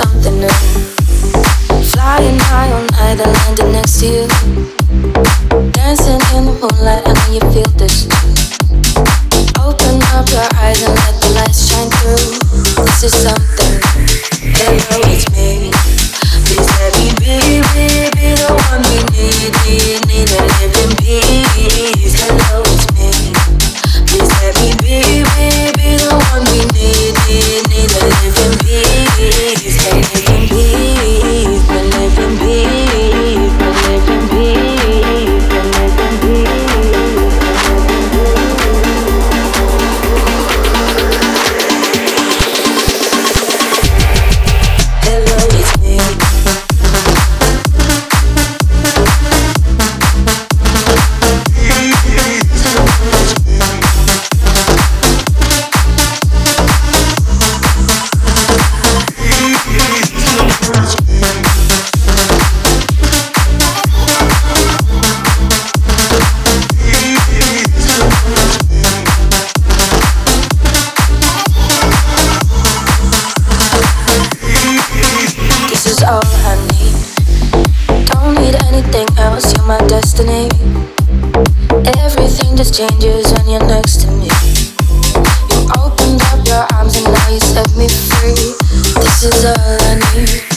something new. Flying high all night and landing next to you. Dancing in the moonlight, I know you feel this. Open up your eyes and let the lights shine through. This is something. My destiny. Everything just changes when you're next to me. You opened up your arms and now you set me free. This is all I need.